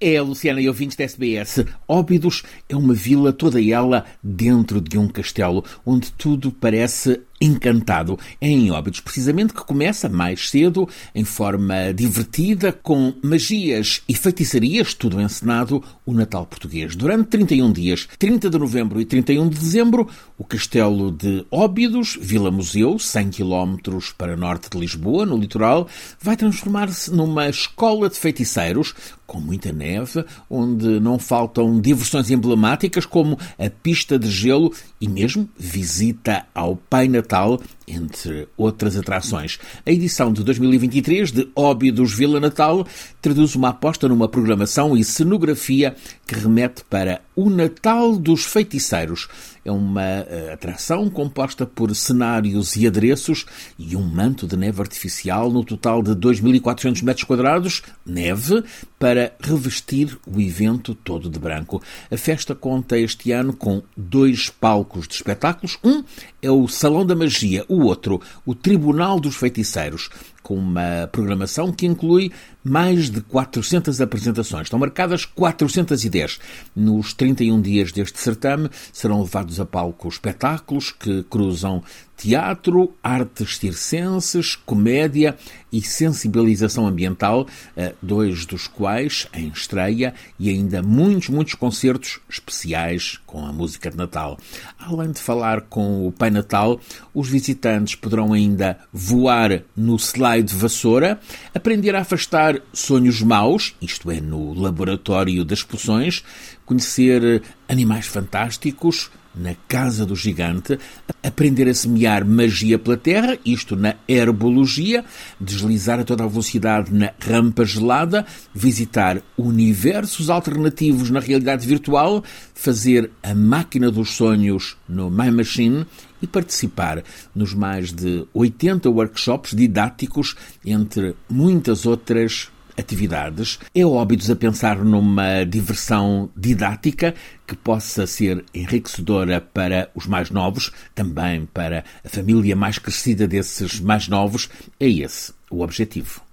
É a Luciana e ouvintes da SBS. Óbidos é uma vila toda ela dentro de um castelo, onde tudo parece encantado. É em Óbidos, precisamente, que começa mais cedo, em forma divertida, com magias e feitiçarias, tudo encenado, o Natal português. Durante 31 dias, 30 de novembro e 31 de dezembro, o Castelo de Óbidos, Vila Museu, 100 km para norte de Lisboa, no litoral, vai transformar-se numa escola de feiticeiros, com muita neve, onde não faltam diversões emblemáticas como a pista de gelo e mesmo visita ao Pai Natal, entre outras atrações. A edição de 2023 de Óbidos Vila Natal traduz uma aposta numa programação e cenografia que remete para o Natal dos Feiticeiros. É uma uh, atração composta por cenários e adereços e um manto de neve artificial no total de 2.400 metros quadrados, neve, para revestir o evento todo de branco. A festa conta este ano com dois palcos de espetáculos. Um é o Salão da Magia, o outro, o Tribunal dos Feiticeiros com uma programação que inclui mais de 400 apresentações. Estão marcadas 410. Nos 31 dias deste certame serão levados a palco espetáculos que cruzam teatro, artes circenses, comédia e sensibilização ambiental, eh, dois dos quais em estreia e ainda muitos, muitos concertos especiais com a música de Natal. Além de falar com o Pai Natal, os visitantes poderão ainda voar no slide de vassoura, aprender a afastar sonhos maus, isto é, no laboratório das poções, conhecer animais fantásticos, na Casa do Gigante, aprender a semear magia pela terra, isto na herbologia, deslizar a toda a velocidade na rampa gelada, visitar universos alternativos na realidade virtual, fazer a máquina dos sonhos no My Machine e participar nos mais de 80 workshops didáticos, entre muitas outras atividades. É óbvio a pensar numa diversão didática que possa ser enriquecedora para os mais novos, também para a família mais crescida desses mais novos. É esse o objetivo.